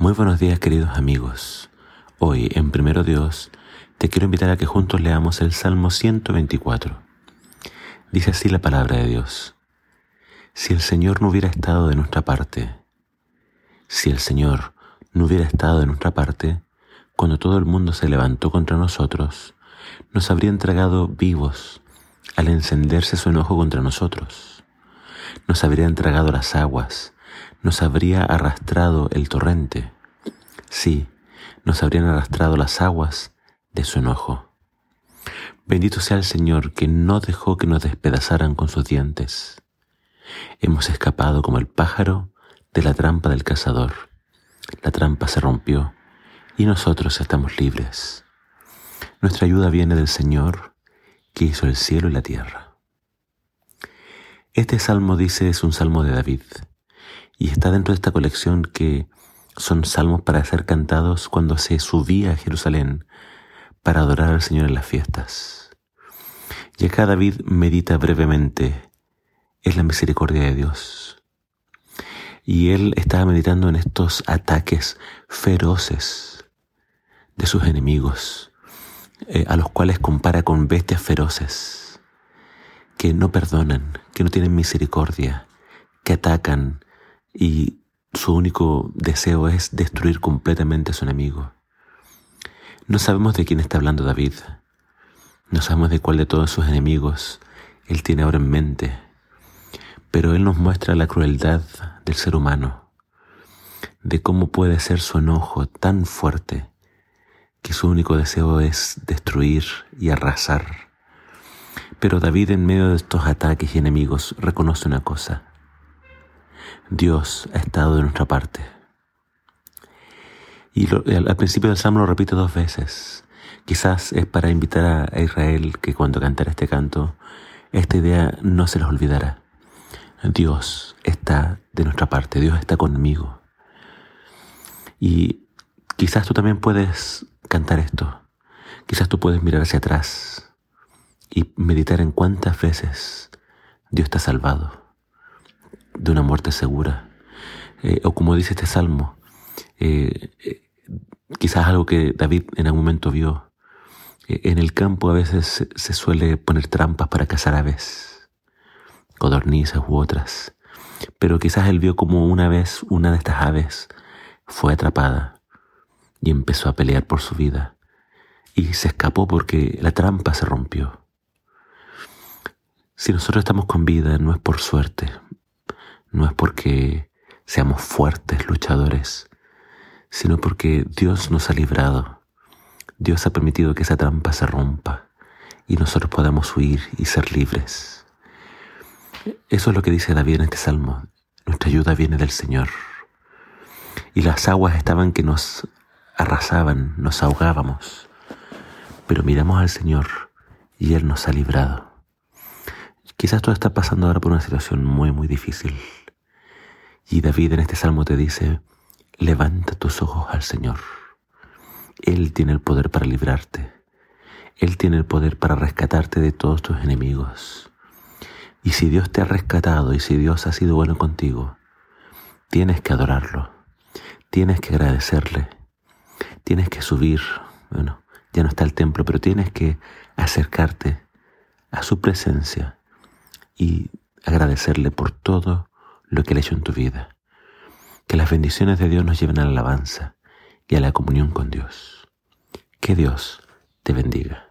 Muy buenos días queridos amigos. Hoy en Primero Dios te quiero invitar a que juntos leamos el Salmo 124. Dice así la palabra de Dios. Si el Señor no hubiera estado de nuestra parte, si el Señor no hubiera estado de nuestra parte, cuando todo el mundo se levantó contra nosotros, nos habría entregado vivos al encenderse su enojo contra nosotros. Nos habría entregado las aguas nos habría arrastrado el torrente. Sí, nos habrían arrastrado las aguas de su enojo. Bendito sea el Señor que no dejó que nos despedazaran con sus dientes. Hemos escapado como el pájaro de la trampa del cazador. La trampa se rompió y nosotros estamos libres. Nuestra ayuda viene del Señor que hizo el cielo y la tierra. Este salmo dice es un salmo de David y está dentro de esta colección que son salmos para ser cantados cuando se subía a Jerusalén para adorar al Señor en las fiestas. Y acá David medita brevemente es la misericordia de Dios. Y él estaba meditando en estos ataques feroces de sus enemigos, eh, a los cuales compara con bestias feroces, que no perdonan, que no tienen misericordia, que atacan, y su único deseo es destruir completamente a su enemigo. No sabemos de quién está hablando David, no sabemos de cuál de todos sus enemigos él tiene ahora en mente, pero él nos muestra la crueldad del ser humano, de cómo puede ser su enojo tan fuerte que su único deseo es destruir y arrasar. Pero David en medio de estos ataques y enemigos reconoce una cosa, Dios ha estado de nuestra parte. Y al, principio del Salmo lo repite dos veces. Quizás es para invitar a, Israel que cuando cantara este canto, esta idea no se les olvidará. Dios está de nuestra parte, Dios está conmigo. Y quizás tú también puedes cantar esto. Quizás tú puedes mirar hacia atrás y meditar en cuántas veces Dios te ha salvado de una muerte segura. Eh, o como dice este salmo, eh, eh, quizás algo que David en algún momento vio. en el campo a veces se, suele poner trampas para cazar aves, codornizas u otras. Pero quizás él vio como una vez una de estas aves fue atrapada y empezó a pelear por su vida. Y se escapó porque la trampa se rompió. Si nosotros estamos con vida no es por suerte, no es porque seamos fuertes luchadores, sino porque Dios nos ha librado. Dios ha permitido que esa trampa se rompa y nosotros podamos huir y ser libres. Eso es lo que dice David en este salmo. Nuestra ayuda viene del Señor. Y las aguas estaban que nos arrasaban, nos ahogábamos. Pero miramos al Señor y Él nos ha librado. Quizás tú estás pasando ahora por una situación muy, muy difícil. Y David en este salmo te dice, levanta tus ojos al Señor. Él tiene el poder para librarte. Él tiene el poder para rescatarte de todos tus enemigos. Y si Dios te ha rescatado y si Dios ha sido bueno contigo, tienes que adorarlo, tienes que agradecerle, tienes que subir, bueno, ya no está el templo, pero tienes que acercarte a su presencia y agradecerle por todo lo que Él ha hecho en tu vida. Que las bendiciones de Dios nos lleven a la alabanza y a la comunión con Dios. Que Dios te bendiga.